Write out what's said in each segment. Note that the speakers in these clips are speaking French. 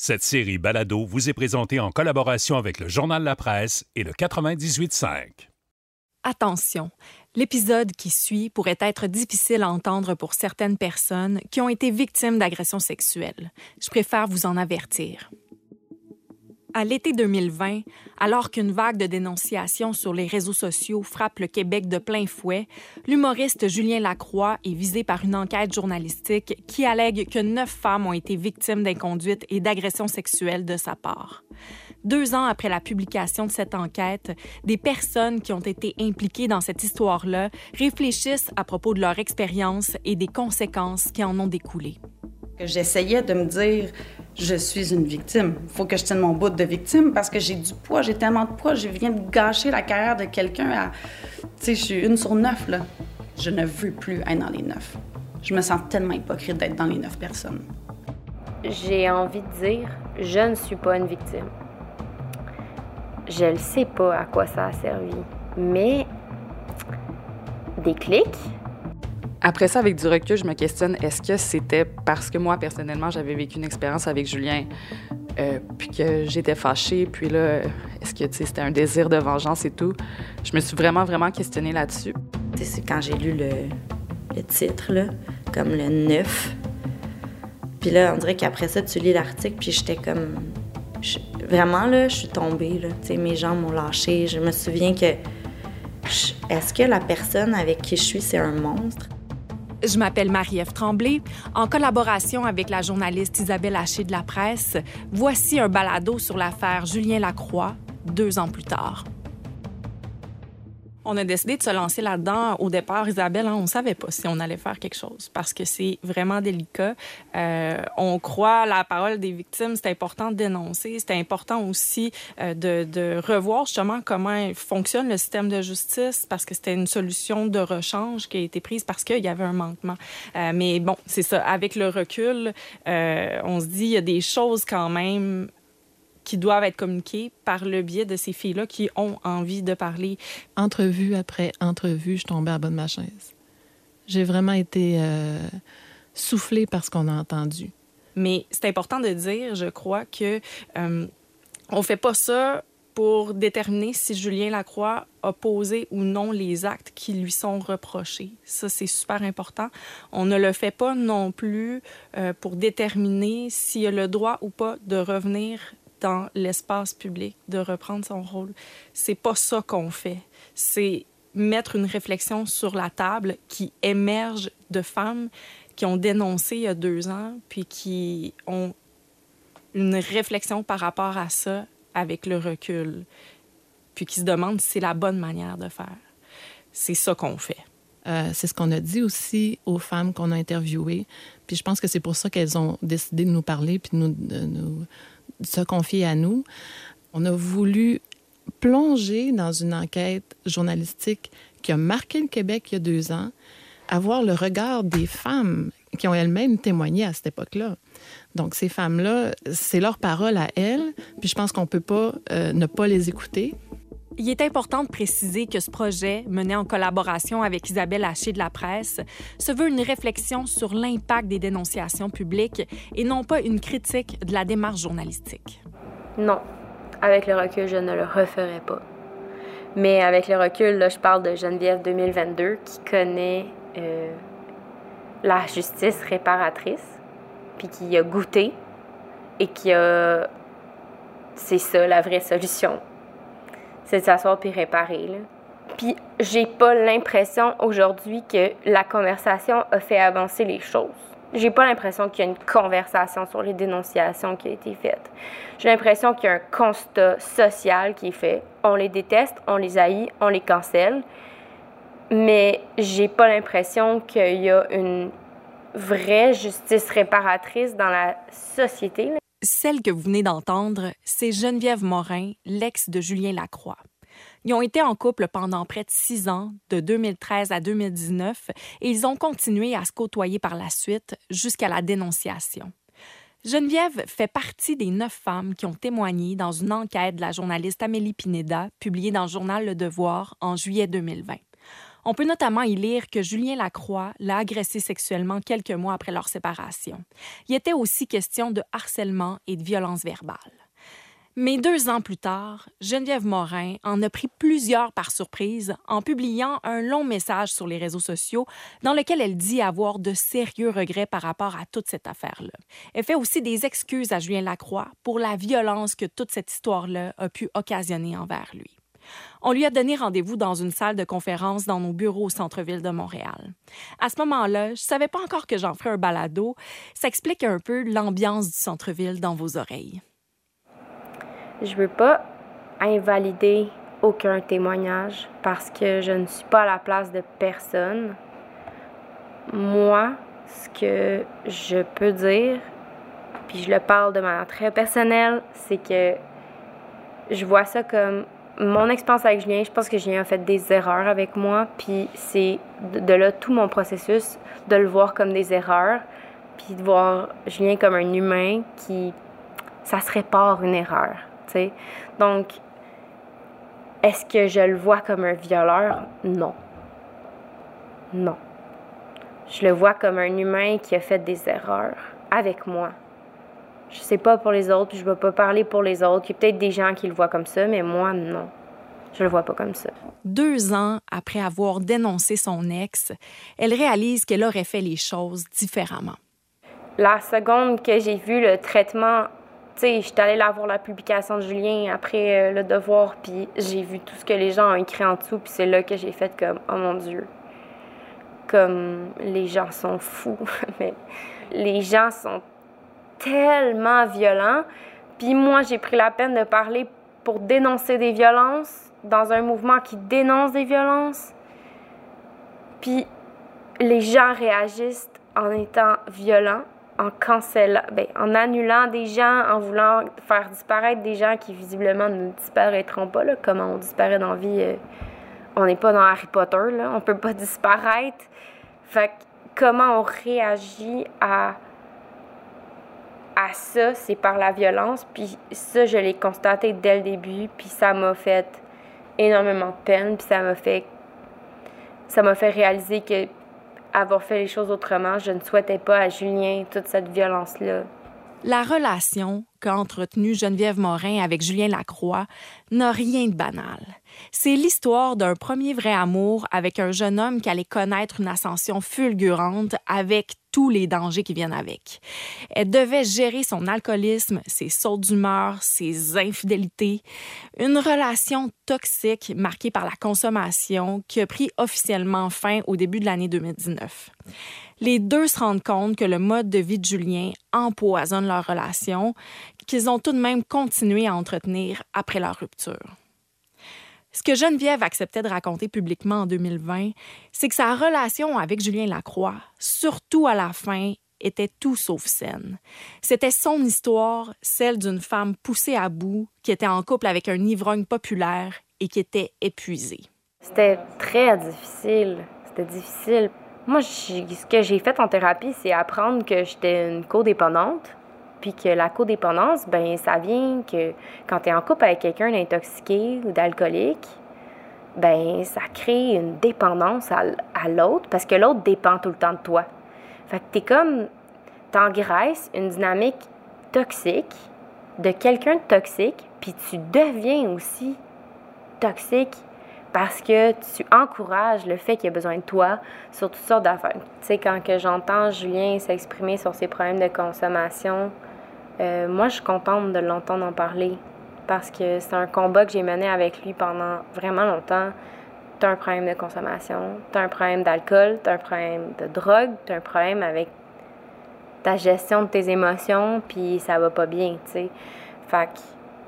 Cette série Balado vous est présentée en collaboration avec le Journal La Presse et le 98.5. Attention, l'épisode qui suit pourrait être difficile à entendre pour certaines personnes qui ont été victimes d'agressions sexuelles. Je préfère vous en avertir. À l'été 2020, alors qu'une vague de dénonciations sur les réseaux sociaux frappe le Québec de plein fouet, l'humoriste Julien Lacroix est visé par une enquête journalistique qui allègue que neuf femmes ont été victimes d'inconduite et d'agressions sexuelles de sa part. Deux ans après la publication de cette enquête, des personnes qui ont été impliquées dans cette histoire-là réfléchissent à propos de leur expérience et des conséquences qui en ont découlé. J'essayais de me dire, je suis une victime. Faut que je tienne mon bout de victime parce que j'ai du poids, j'ai tellement de poids, je viens de gâcher la carrière de quelqu'un à. Tu sais, je suis une sur neuf, là. Je ne veux plus être dans les neuf. Je me sens tellement hypocrite d'être dans les neuf personnes. J'ai envie de dire, je ne suis pas une victime. Je ne sais pas à quoi ça a servi, mais des clics, après ça, avec du recul, je me questionne, est-ce que c'était parce que moi, personnellement, j'avais vécu une expérience avec Julien, euh, puis que j'étais fâchée, puis là, est-ce que c'était un désir de vengeance et tout? Je me suis vraiment, vraiment questionnée là-dessus. C'est quand j'ai lu le, titre, là, comme le 9. Puis là, on dirait qu'après ça, tu lis l'article, puis j'étais comme... vraiment, là, je suis tombée, là. mes jambes m'ont lâché. Je me souviens que... Est-ce que la personne avec qui je suis, c'est un monstre? Je m'appelle Marie-Ève Tremblay. En collaboration avec la journaliste Isabelle Haché de la presse, voici un balado sur l'affaire Julien Lacroix, deux ans plus tard. On a décidé de se lancer là-dedans. Au départ, Isabelle, hein, on ne savait pas si on allait faire quelque chose parce que c'est vraiment délicat. Euh, on croit la parole des victimes, c'est important de dénoncer. C'est important aussi euh, de, revoir justement comment fonctionne le système de justice parce que c'était une solution de rechange qui a été prise parce qu'il y avait un manquement. Euh, mais bon, c'est ça. Avec le recul, on se dit il y a des choses quand même qui doivent être communiquées par le biais de ces filles-là qui ont envie de parler. Entrevue après entrevue, je tombais à bas de ma chaise. J'ai vraiment été euh, soufflée par ce qu'on a entendu. Mais c'est important de dire, je crois, que euh, on fait pas ça pour déterminer si Julien Lacroix a posé ou non les actes qui lui sont reprochés. Ça, c'est super important. On ne le fait pas non plus euh, pour déterminer s'il a le droit ou pas de revenir dans l'espace public, de reprendre son rôle. C'est pas ça qu'on fait. C'est mettre une réflexion sur la table qui émerge de femmes qui ont dénoncé il y a deux ans, puis qui ont une réflexion par rapport à ça avec le recul, puis qui se demandent si c'est la bonne manière de faire. C'est ça qu'on fait. Euh, c'est ce qu'on a dit aussi aux femmes qu'on a interviewées. Puis je pense que c'est pour ça qu'elles ont décidé de nous parler puis de nous, de nous, se confier à nous. On a voulu plonger dans une enquête journalistique qui a marqué le Québec il y a deux ans, avoir le regard des femmes qui ont elles-mêmes témoigné à cette époque-là. Donc, ces femmes-là, c'est leur parole à elles, puis je pense qu'on ne peut pas euh, ne pas les écouter. Il est important de préciser que ce projet, mené en collaboration avec Isabelle Haché de la presse, se veut une réflexion sur l'impact des dénonciations publiques et non pas une critique de la démarche journalistique. Non, avec le recul, je ne le referai pas. Mais avec le recul, là, je parle de Geneviève 2022 qui connaît euh, la justice réparatrice, puis qui a goûté et qui a... C'est ça la vraie solution c'est de s'asseoir puis réparer. Là. Puis j'ai pas l'impression aujourd'hui que la conversation a fait avancer les choses. J'ai pas l'impression qu'il y a une conversation sur les dénonciations qui a été faite. J'ai l'impression qu'il y a un constat social qui est fait. On les déteste, on les haït, on les cancelle. Mais j'ai pas l'impression qu'il y a une vraie justice réparatrice dans la société. Celle que vous venez d'entendre, c'est Geneviève Morin, l'ex de Julien Lacroix. Ils ont été en couple pendant près de six ans, de 2013 à 2019, et ils ont continué à se côtoyer par la suite jusqu'à la dénonciation. Geneviève fait partie des neuf femmes qui ont témoigné dans une enquête de la journaliste Amélie Pineda, publiée dans le journal Le Devoir en juillet 2020. On peut notamment y lire que Julien Lacroix l'a agressé sexuellement quelques mois après leur séparation. Il était aussi question de harcèlement et de violence verbale. Mais deux ans plus tard, Geneviève Morin en a pris plusieurs par surprise en publiant un long message sur les réseaux sociaux dans lequel elle dit avoir de sérieux regrets par rapport à toute cette affaire-là. Elle fait aussi des excuses à Julien Lacroix pour la violence que toute cette histoire-là a pu occasionner envers lui. On lui a donné rendez-vous dans une salle de conférence dans nos bureaux au centre-ville de Montréal. À ce moment-là, je savais pas encore que j'en ferais un balado. Ça explique un peu l'ambiance du centre-ville dans vos oreilles. Je veux pas invalider aucun témoignage parce que je ne suis pas à la place de personne. Moi, ce que je peux dire, puis je le parle de manière très personnelle, c'est que je vois ça comme mon expérience avec Julien, je pense que Julien a fait des erreurs avec moi, puis c'est de, là tout mon processus, de le voir comme des erreurs, puis de voir Julien comme un humain qui, ça se répare une erreur, tu sais. Donc, est-ce que je le vois comme un violeur? Non. Non. Je le vois comme un humain qui a fait des erreurs avec moi. Je sais pas pour les autres, puis je vais pas parler pour les autres. Il y a peut-être des gens qui le voient comme ça, mais moi, non. Je le vois pas comme ça. Deux ans après avoir dénoncé son ex, elle réalise qu'elle aurait fait les choses différemment. La seconde que j'ai vu le traitement, tu sais, j'étais allée là voir la publication de Julien après euh, le devoir, puis j'ai vu tout ce que les gens ont écrit en dessous, puis c'est là que j'ai fait comme, oh mon Dieu, comme les gens sont fous, mais les gens sont tellement violents. Puis moi, j'ai pris la peine de parler pour dénoncer des violences dans un mouvement qui dénonce des violences. Puis les gens réagissent en étant violents, en cancellant, ben, en annulant des gens, en voulant faire disparaître des gens qui visiblement ne disparaîtront pas, là, comme on disparaît dans la vie. Euh, on n'est pas dans Harry Potter, là, on peut pas disparaître. Fait comment on réagit à à ça, c'est par la violence. Puis ça, je l'ai constaté dès le début. Puis ça m'a fait énormément de peine. Puis ça m'a fait, ça m'a fait réaliser que avoir fait les choses autrement, je ne souhaitais pas à Julien toute cette violence-là. La relation qu'a entretenue Geneviève Morin avec Julien Lacroix n'a rien de banal. C'est l'histoire d'un premier vrai amour avec un jeune homme qui allait connaître une ascension fulgurante avec tous les dangers qui viennent avec. Elle devait gérer son alcoolisme, ses sautes d'humeur, ses infidélités, une relation toxique marquée par la consommation qui a pris officiellement fin au début de l'année 2019. Les deux se rendent compte que le mode de vie de Julien empoisonne leur relation, qu'ils ont tout de même continué à entretenir après leur rupture. Ce que Geneviève acceptait de raconter publiquement en 2020, c'est que sa relation avec Julien Lacroix, surtout à la fin, était tout sauf saine. C'était son histoire, celle d'une femme poussée à bout, qui était en couple avec un ivrogne populaire et qui était épuisée. C'était très difficile. C'était difficile. Moi, ce que j'ai fait en thérapie, c'est apprendre que j'étais une codépendante puis que la codépendance, ben ça vient que quand tu es en couple avec quelqu'un d'intoxiqué ou d'alcoolique, ben ça crée une dépendance à, l'autre parce que l'autre dépend tout le temps de toi. Fait que t'es comme, t'engraisses une dynamique toxique de quelqu'un de toxique, puis tu deviens aussi toxique parce que tu encourages le fait qu'il a besoin de toi sur toutes sortes d'affaires. Tu sais, quand j'entends Julien s'exprimer sur ses problèmes de consommation, euh, moi, je suis contente de l'entendre en parler parce que c'est un combat que j'ai mené avec lui pendant vraiment longtemps. Tu as un problème de consommation, tu as un problème d'alcool, tu as un problème de drogue, tu as un problème avec ta gestion de tes émotions, puis ça va pas bien, tu sais. Fait que,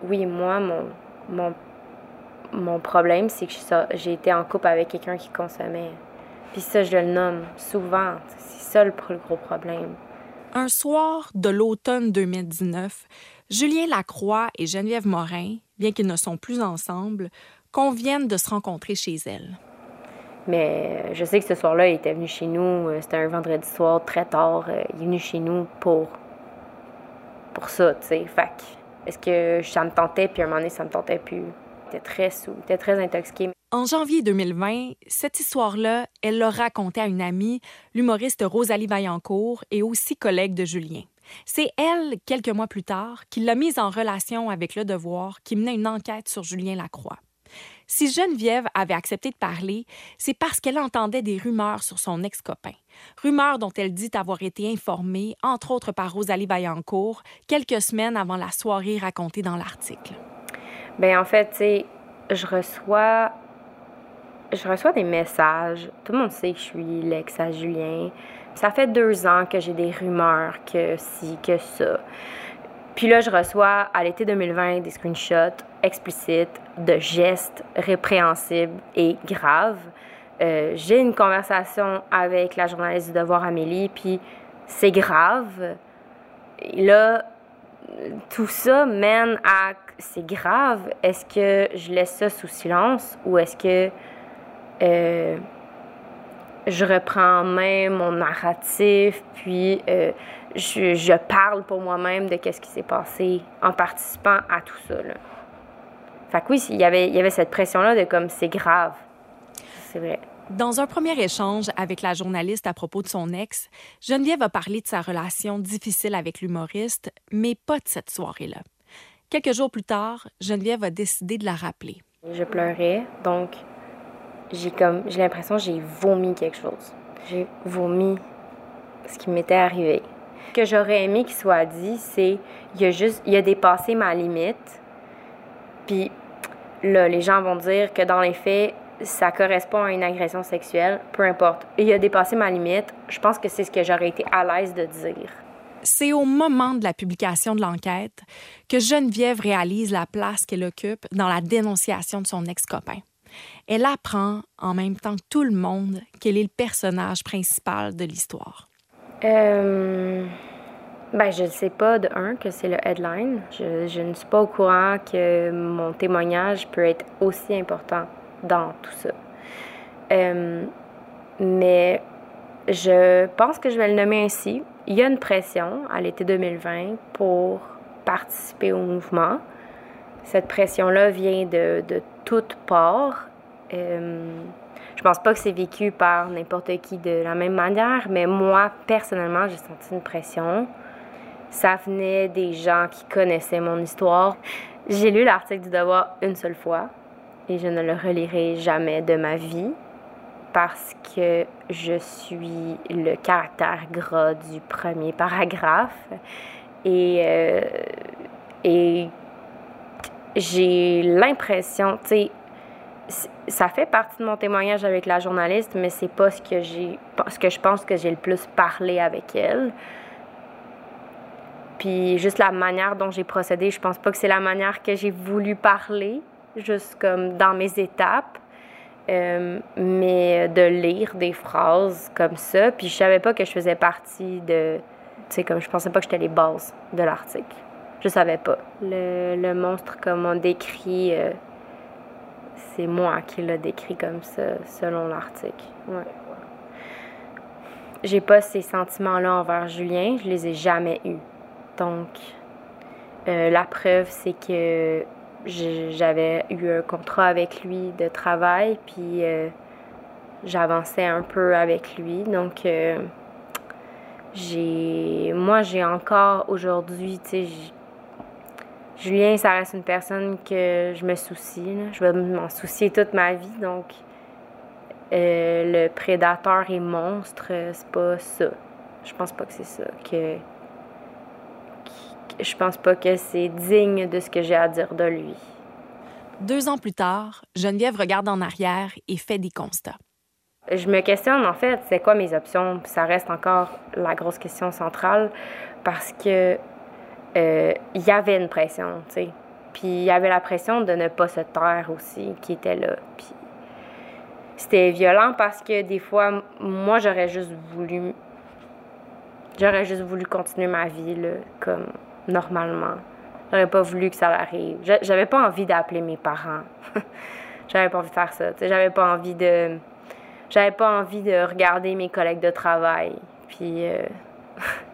oui, moi, mon, mon, mon problème, c'est que j'ai été en couple avec quelqu'un qui consommait. Puis ça, je le nomme souvent. C'est ça le plus gros problème. Un soir de l'automne 2019, Julien Lacroix et Geneviève Morin, bien qu'ils ne sont plus ensemble, conviennent de se rencontrer chez elle. Mais euh, je sais que ce soir-là, il était venu chez nous. euh, C'était un vendredi soir, très tard. euh, Il est venu chez nous pour, pour ça, tu sais. Fait que, est-ce que ça me tentait, puis à un moment donné, ça me tentait plus. Était très sous, était très. En janvier 2020, cette histoire-là, elle l'a racontée à une amie, l'humoriste Rosalie Vaillancourt et aussi collègue de Julien. C'est elle, quelques mois plus tard, qui l'a mise en relation avec Le Devoir, qui menait une enquête sur Julien Lacroix. Si Geneviève avait accepté de parler, c'est parce qu'elle entendait des rumeurs sur son ex-copain. Rumeurs dont elle dit avoir été informée, entre autres par Rosalie Vaillancourt, quelques semaines avant la soirée racontée dans l'article. Ben en fait, tu sais, je reçois je reçois des messages. Tout le monde sait que je suis l'ex à Julien. Ça fait deux ans que j'ai des rumeurs que si, que ça. Puis là, je reçois à l'été 2020 des screenshots explicites de gestes répréhensibles et graves. Euh, j'ai une conversation avec la journaliste du Devoir Amélie, puis c'est grave. Et là, tout ça mène à c'est grave. Est-ce que je laisse ça sous silence ou est-ce que euh, je reprends en main mon narratif, puis euh, je, parle pour moi-même de qu'est-ce qui s'est passé en participant à tout ça. Là. Fait que oui, il y avait, il y avait cette pression-là de comme c'est grave. C'est vrai. Dans un premier échange avec la journaliste à propos de son ex, Geneviève a parlé de sa relation difficile avec l'humoriste, mais pas de cette soirée-là. Quelques jours plus tard, Geneviève a décidé de la rappeler. Je pleurais, donc j'ai comme j'ai l'impression j'ai vomi quelque chose. J'ai vomi ce qui m'était arrivé. Ce que j'aurais aimé qu'il soit dit, c'est il a juste il a dépassé ma limite. Puis là, les gens vont dire que dans les faits, ça correspond à une agression sexuelle, peu importe. Il a dépassé ma limite. Je pense que c'est ce que j'aurais été à l'aise de dire. C'est au moment de la publication de l'enquête que Geneviève réalise la place qu'elle occupe dans la dénonciation de son ex-copain. Elle apprend, en même temps que tout le monde, qu'elle est le personnage principal de l'histoire. Euh, ben, je ne sais pas de un que c'est le headline. Je, ne suis pas au courant que mon témoignage peut être aussi important dans tout ça. Euh, mais je pense que je vais le nommer ainsi. Il y a une pression à l'été 2020 pour participer au mouvement. Cette pression-là vient de, de toutes parts. Euh, je pense pas que c'est vécu par n'importe qui de la même manière, mais moi, personnellement, j'ai senti une pression. Ça venait des gens qui connaissaient mon histoire. J'ai lu l'article du Devoir une seule fois et je ne le relirai jamais de ma vie parce que je suis le caractère gras du premier paragraphe et, euh, et j'ai l'impression, tu sais, ça fait partie de mon témoignage avec la journaliste, mais c'est pas ce que j'ai, ce que je pense que j'ai le plus parlé avec elle. Puis juste la manière dont j'ai procédé, je pense pas que c'est la manière que j'ai voulu parler, juste comme dans mes étapes. Euh, mais de lire des phrases comme ça, puis je savais pas que je faisais partie de, tu sais, comme je pensais pas que j'étais les bases de l'article. Je savais pas. Le, le monstre comme on décrit, euh, c'est moi qui l'a décrit comme ça, selon l'article. Ouais. J'ai pas ces sentiments-là envers Julien, je les ai jamais eus. Donc, euh, la preuve, c'est que j'avais eu un contrat avec lui de travail, puis euh, j'avançais un peu avec lui. Donc, euh. Moi, j'ai encore aujourd'hui, tu sais, Julien, ça reste une personne que je me soucie. Je vais m'en soucier toute ma vie. Donc, euh, le prédateur et monstre, c'est pas ça. Je pense pas que c'est ça. Que, je pense pas que c'est digne de ce que j'ai à dire de lui. Deux ans plus tard, Geneviève regarde en arrière et fait des constats. Je me questionne, en fait, c'est quoi mes options? Ça reste encore la grosse question centrale parce que euh, il y avait une pression, tu sais. Puis il y avait la pression de ne pas se taire aussi qui était là. Puis c'était violent parce que des fois, moi, j'aurais juste voulu. J'aurais juste voulu continuer ma vie, là, comme normalement. J'aurais pas voulu que ça arrive. J'avais pas envie d'appeler mes parents. j'avais pas envie de faire ça. J'avais pas envie de. J'avais pas envie de regarder mes collègues de travail. Puis. Euh,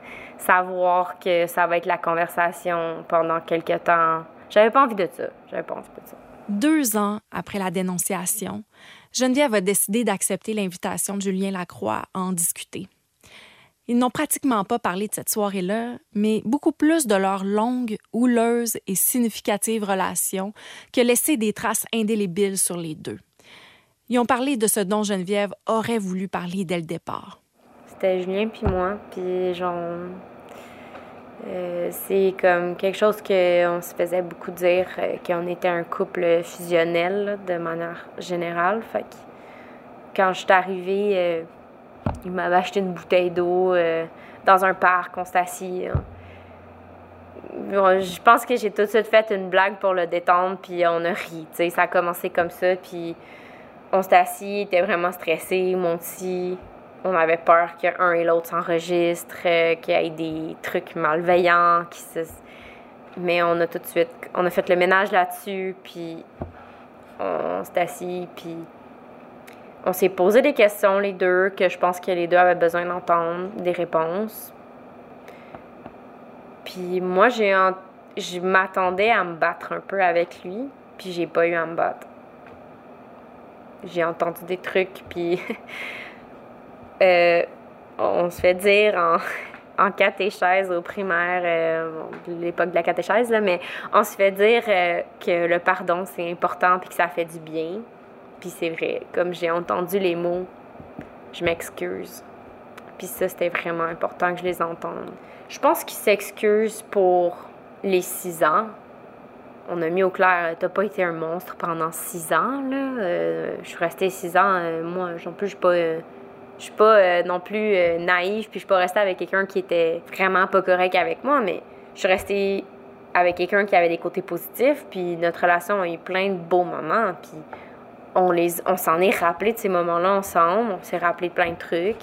savoir que ça va être la conversation pendant quelques temps. J'avais pas envie de ça. J'avais pas envie de ça. Deux ans après la dénonciation, Geneviève a décidé d'accepter l'invitation de Julien Lacroix à en discuter. Ils n'ont pratiquement pas parlé de cette soirée-là, mais beaucoup plus de leur longue, houleuse et significative relation que laisser des traces indélébiles sur les deux. Ils ont parlé de ce dont Geneviève aurait voulu parler dès le départ. C'était Julien puis moi, puis genre euh, c'est comme quelque chose qu'on se faisait beaucoup dire euh, qu'on était un couple fusionnel de manière générale. Fait que quand je suis arrivée, euh, il m'avait acheté une bouteille d'eau dans un parc, on s'est assis. Hein. je pense que j'ai tout de suite fait une blague pour le détendre, puis on a ri. Ça a commencé comme ça, puis on s'est assis, il était vraiment stressé, mon petit on avait peur qu'un et l'autre s'enregistrent, euh, qu'il y ait des trucs malveillants, mais on a tout de suite, on a fait le ménage là-dessus, puis on s'est assis, puis on s'est posé des questions les deux, que je pense que les deux avaient besoin d'entendre des réponses. Puis moi, j'ai je m'attendais à me battre un peu avec lui, puis j'ai pas eu à me battre. J'ai entendu des trucs, puis Euh, on se fait dire en, en catéchèse au primaire, euh, l'époque de la catéchèse, là, mais on se fait dire euh, que le pardon, c'est important puis que ça fait du bien. Puis c'est vrai, comme j'ai entendu les mots, je m'excuse. Puis ça, c'était vraiment important que je les entende. Je pense qu'il s'excuse pour les six ans. On a mis au clair, t'as pas été un monstre pendant six ans, là. je suis restée six ans. moi, en plus, je suis pas je suis pas euh, non plus euh, naïve, puis je suis pas restée avec quelqu'un qui était vraiment pas correct avec moi, mais je suis restée avec quelqu'un qui avait des côtés positifs, puis notre relation a eu plein de beaux moments, puis on s'en est rappelé de ces moments-là ensemble, on s'est rappelé de plein de trucs.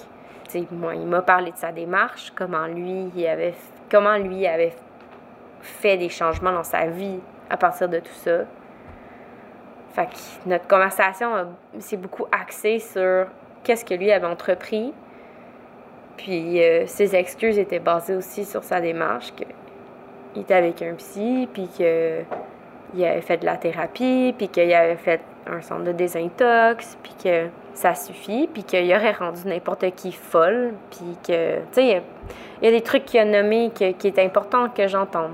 il m'a parlé de sa démarche, comment lui il avait comment lui avait fait des changements dans sa vie à partir de tout ça. Fait que notre conversation s'est beaucoup axée sur qu'est-ce que lui avait entrepris. Puis euh, ses excuses étaient basées aussi sur sa démarche, qu'il était avec un psy, puis qu'il avait fait de la thérapie, puis qu'il avait fait un centre de désintox, puis que ça suffit, puis qu'il aurait rendu n'importe qui folle, puis que, tu sais, il y, a des trucs qu'il a nommés qui est important que j'entende.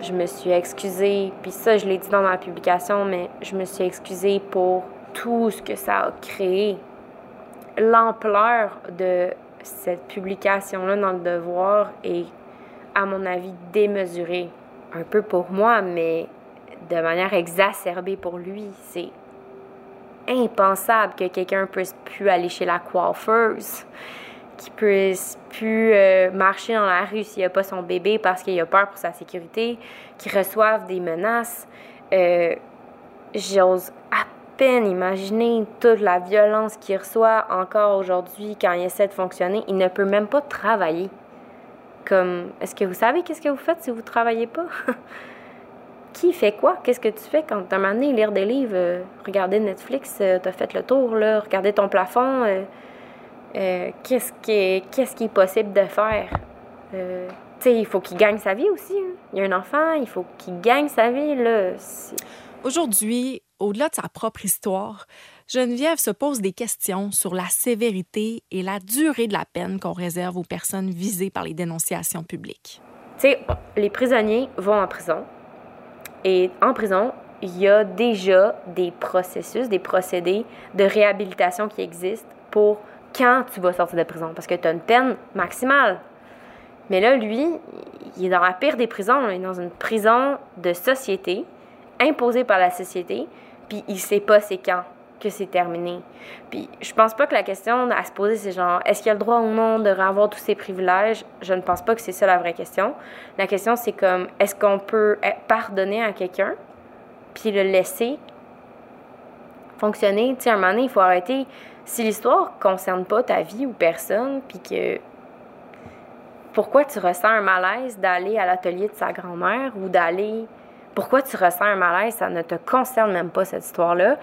Je me suis excusée, puis ça, je l'ai dit dans ma publication, mais je me suis excusée pour tout ce que ça a créé l'ampleur de cette publication-là dans le devoir est, à mon avis, démesurée. Un peu pour moi, mais de manière exacerbée pour lui. C'est impensable que quelqu'un puisse plus aller chez la coiffeuse, qu'il puisse plus euh, marcher dans la rue s'il n'a pas son bébé parce qu'il a peur pour sa sécurité, qu'il reçoive des menaces. Euh, J'ose à peine imaginer toute la violence qu'il reçoit encore aujourd'hui quand il essaie de fonctionner. Il ne peut même pas travailler. Comme, est-ce que vous savez qu'est-ce que vous faites si vous travaillez pas? Qui fait quoi? Qu'est-ce que tu fais quand t'as donné lire des livres, euh, regarder Netflix, euh, t'as fait le tour, là, regarder ton plafond? Euh, qu'est-ce, qui est, qu'est-ce qui est possible de faire? tu sais, il faut qu'il gagne sa vie aussi. Hein. Il y a un enfant, il faut qu'il gagne sa vie. Là. Aujourd'hui, au-delà de sa propre histoire, Geneviève se pose des questions sur la sévérité et la durée de la peine qu'on réserve aux personnes visées par les dénonciations publiques. Tu sais, les prisonniers vont en prison. Et en prison, il y a déjà des processus, des procédés de réhabilitation qui existent pour quand tu vas sortir de prison. Parce que tu as une peine maximale. Mais là, lui, il est dans la pire des prisons. Il est dans une prison de société, imposée par la société puis il sait pas c'est quand que c'est terminé. Puis je pense pas que la question à se poser, c'est genre, est-ce qu'il a le droit ou non de avoir tous ses privilèges? Je ne pense pas que c'est ça la vraie question. La question, c'est comme, est-ce qu'on peut eh, pardonner à quelqu'un, puis le laisser fonctionner? Tu sais, à un moment donné, il faut arrêter. Si l'histoire concerne pas ta vie ou personne, puis que pourquoi tu ressens un malaise d'aller à l'atelier de sa grand-mère ou d'aller. Pourquoi tu ressens un malaise, ça ne te concerne même pas cette histoire-là?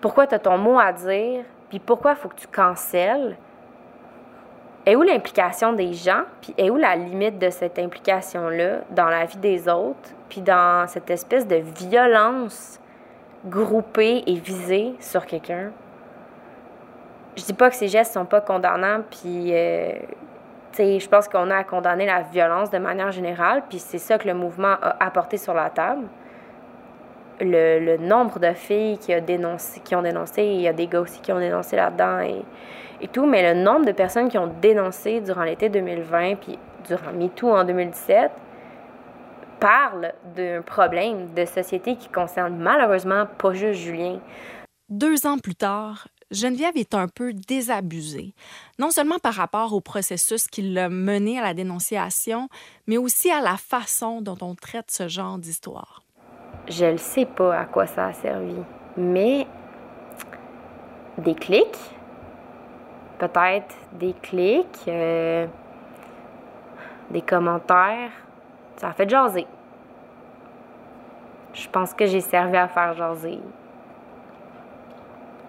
Pourquoi tu as ton mot à dire, puis pourquoi il faut que tu cancelles? Et où l'implication des gens, puis où la limite de cette implication-là dans la vie des autres, puis dans cette espèce de violence groupée et visée sur quelqu'un? Je dis pas que ces gestes sont pas condamnants, puis euh, je pense qu'on a à condamner la violence de manière générale, puis c'est ça que le mouvement a apporté sur la table. Le, nombre de filles qui, a dénoncé, qui ont dénoncé, il y a des gars aussi qui ont dénoncé là-dedans et, et tout, mais le nombre de personnes qui ont dénoncé durant l'été 2020 puis durant MeToo en 2017 parle d'un problème de société qui concerne malheureusement pas juste Julien. Deux ans plus tard, Geneviève est un peu désabusée, non seulement par rapport au processus qui l'a mené à la dénonciation, mais aussi à la façon dont on traite ce genre d'histoire. Je ne sais pas à quoi ça a servi, mais des clics, peut-être des clics, euh, des commentaires, ça a fait jaser. Je pense que j'ai servi à faire jaser.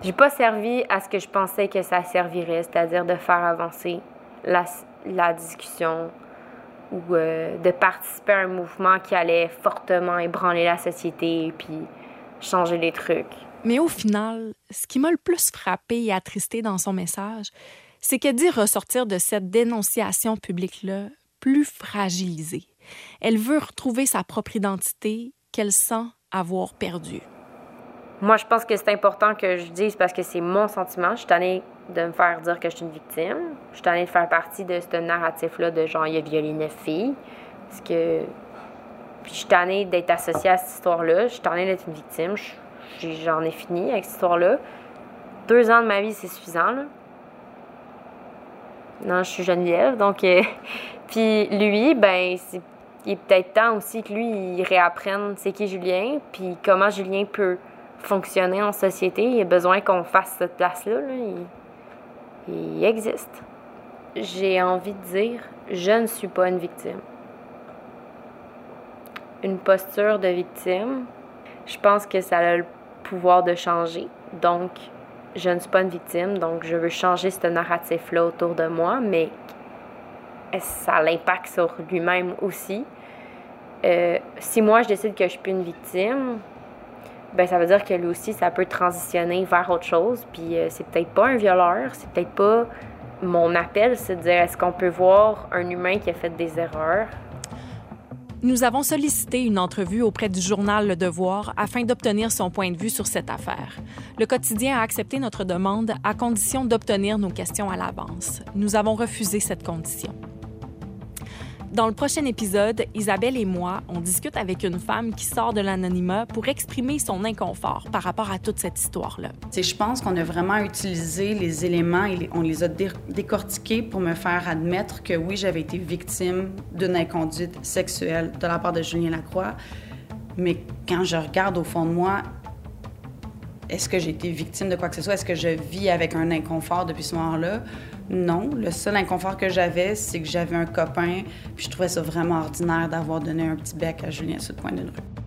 J'ai pas servi à ce que je pensais que ça servirait, c'est-à-dire de faire avancer la, la discussion ou euh, de participer à un mouvement qui allait fortement ébranler la société et puis changer les trucs. Mais au final, ce qui m'a le plus frappé et attristé dans son message, c'est qu'elle dit ressortir de cette dénonciation publique-là plus fragilisée. Elle veut retrouver sa propre identité qu'elle sent avoir perdue. Moi, je pense que c'est important que je dise parce que c'est mon sentiment. Je suis de me faire dire que je suis une victime. Je suis tannée de faire partie de ce narratif-là de genre, il a violé neuf filles. Parce que. Puis je suis tannée d'être associée à cette histoire-là. Je suis tannée d'être une victime. J'en ai fini avec cette histoire-là. Deux ans de ma vie, c'est suffisant, là. Non, je suis Geneviève, donc... Euh, puis lui, ben, il est peut-être temps aussi que lui, il réapprenne c'est qui Julien, puis comment Julien peut fonctionner en société. Il a besoin qu'on fasse cette place-là. Il... existe. J'ai envie de dire, je ne suis pas une victime. Une posture de victime, je pense que ça a le pouvoir de changer. Donc, je ne suis pas une victime, donc je veux changer ce narratif-là autour de moi, mais ça l'impact sur lui-même aussi. Euh, si moi, je décide que je suis une victime, ben ça veut dire que lui aussi, ça peut transitionner vers autre chose. Puis euh, c'est peut-être pas un violeur, c'est peut-être pas mon appel, c'est de dire est-ce qu'on peut voir un humain qui a fait des erreurs? Nous avons sollicité une entrevue auprès du journal Le Devoir afin d'obtenir son point de vue sur cette affaire. Le quotidien a accepté notre demande à condition d'obtenir nos questions à l'avance. Nous avons refusé cette condition. Dans le prochain épisode, Isabelle et moi, on discute avec une femme qui sort de l'anonymat pour exprimer son inconfort par rapport à toute cette histoire-là. Je pense qu'on a vraiment utilisé les éléments et on les a décortiqués pour me faire admettre que oui, j'avais été victime d'une inconduite sexuelle de la part de Julien Lacroix. Mais quand je regarde au fond de moi, est-ce que j'ai été victime de quoi que ce soit? Est-ce que je vis avec un inconfort depuis ce moment-là? Non. Le seul inconfort que j'avais, c'est que j'avais un copain, puis je trouvais ça vraiment ordinaire d'avoir donné un petit bec à Julien sur le coin d'une rue.